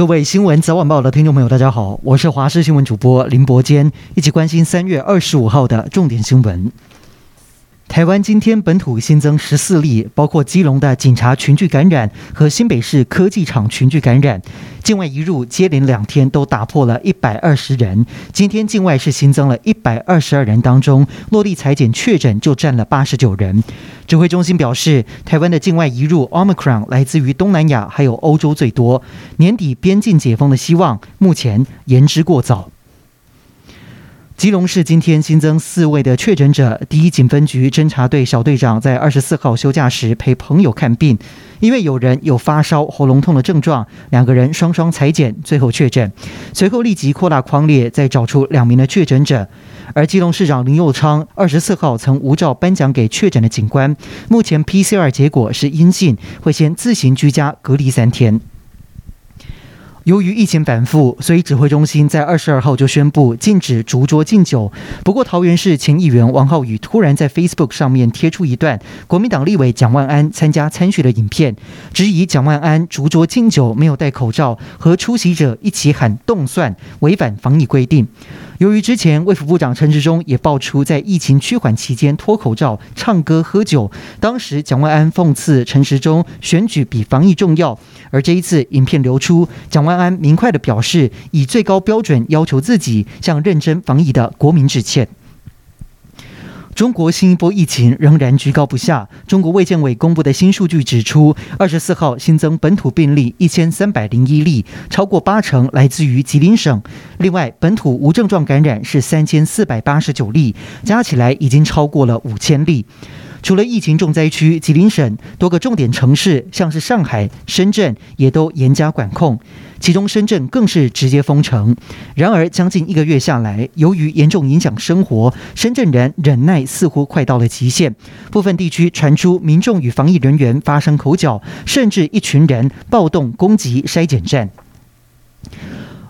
各位新闻早晚报的听众朋友，大家好，我是华视新闻主播林伯坚，一起关心三月二十五号的重点新闻。台湾今天本土新增十四例，包括基隆的警察群聚感染和新北市科技厂群聚感染。境外移入接连两天都打破了一百二十人。今天境外是新增了一百二十二人，当中落地采检确诊就占了八十九人。指挥中心表示，台湾的境外移入 Omicron 来自于东南亚还有欧洲最多，年底边境解封的希望目前言之过早。基隆市今天新增四位的确诊者。第一警分局侦查队小队长在二十四号休假时陪朋友看病，因为有人有发烧、喉咙痛的症状，两个人双双采检，最后确诊。随后立即扩大框列，再找出两名的确诊者。而基隆市长林佑昌二十四号曾无照颁奖给确诊的警官，目前 PCR 结果是阴性，会先自行居家隔离三天。由于疫情反复，所以指挥中心在二十二号就宣布禁止逐桌敬酒。不过，桃园市前议员王浩宇突然在 Facebook 上面贴出一段国民党立委蒋万安参加参选的影片，质疑蒋万安逐桌敬酒没有戴口罩，和出席者一起喊“动算”，违反防疫规定。由于之前卫福部长陈时中也爆出在疫情趋缓期间脱口罩、唱歌、喝酒，当时蒋万安讽刺陈时中选举比防疫重要，而这一次影片流出，蒋万安明快的表示以最高标准要求自己，向认真防疫的国民致歉。中国新一波疫情仍然居高不下。中国卫健委公布的新数据指出，二十四号新增本土病例一千三百零一例，超过八成来自于吉林省。另外，本土无症状感染是三千四百八十九例，加起来已经超过了五千例。除了疫情重灾区吉林省，多个重点城市，像是上海、深圳，也都严加管控。其中深圳更是直接封城。然而，将近一个月下来，由于严重影响生活，深圳人忍耐似乎快到了极限。部分地区传出民众与防疫人员发生口角，甚至一群人暴动攻击筛检站。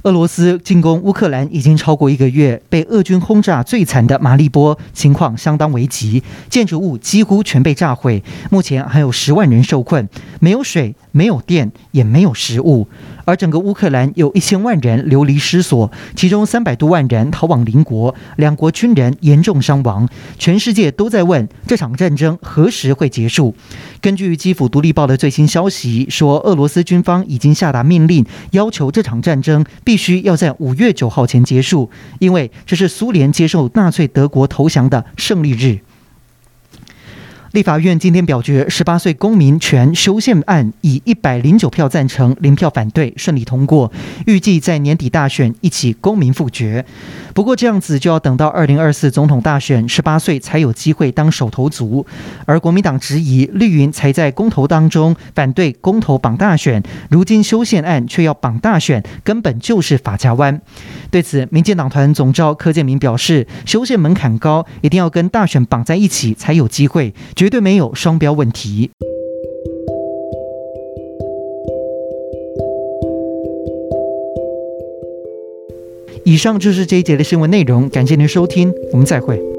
俄罗斯进攻乌克兰已经超过一个月，被俄军轰炸最惨的马利波情况相当危急，建筑物几乎全被炸毁，目前还有十万人受困，没有水，没有电，也没有食物。而整个乌克兰有一千万人流离失所，其中三百多万人逃往邻国，两国军人严重伤亡。全世界都在问这场战争何时会结束。根据基辅独立报的最新消息说，俄罗斯军方已经下达命令，要求这场战争必须要在五月九号前结束，因为这是苏联接受纳粹德国投降的胜利日。立法院今天表决十八岁公民权修宪案，以一百零九票赞成、零票反对顺利通过，预计在年底大选一起公民复决。不过这样子就要等到二零二四总统大选十八岁才有机会当首头族。而国民党质疑绿营才在公投当中反对公投绑大选，如今修宪案却要绑大选，根本就是法家弯。对此，民进党团总召柯建铭表示，修宪门槛高，一定要跟大选绑在一起才有机会。绝对没有双标问题。以上就是这一节的新闻内容，感谢您收听，我们再会。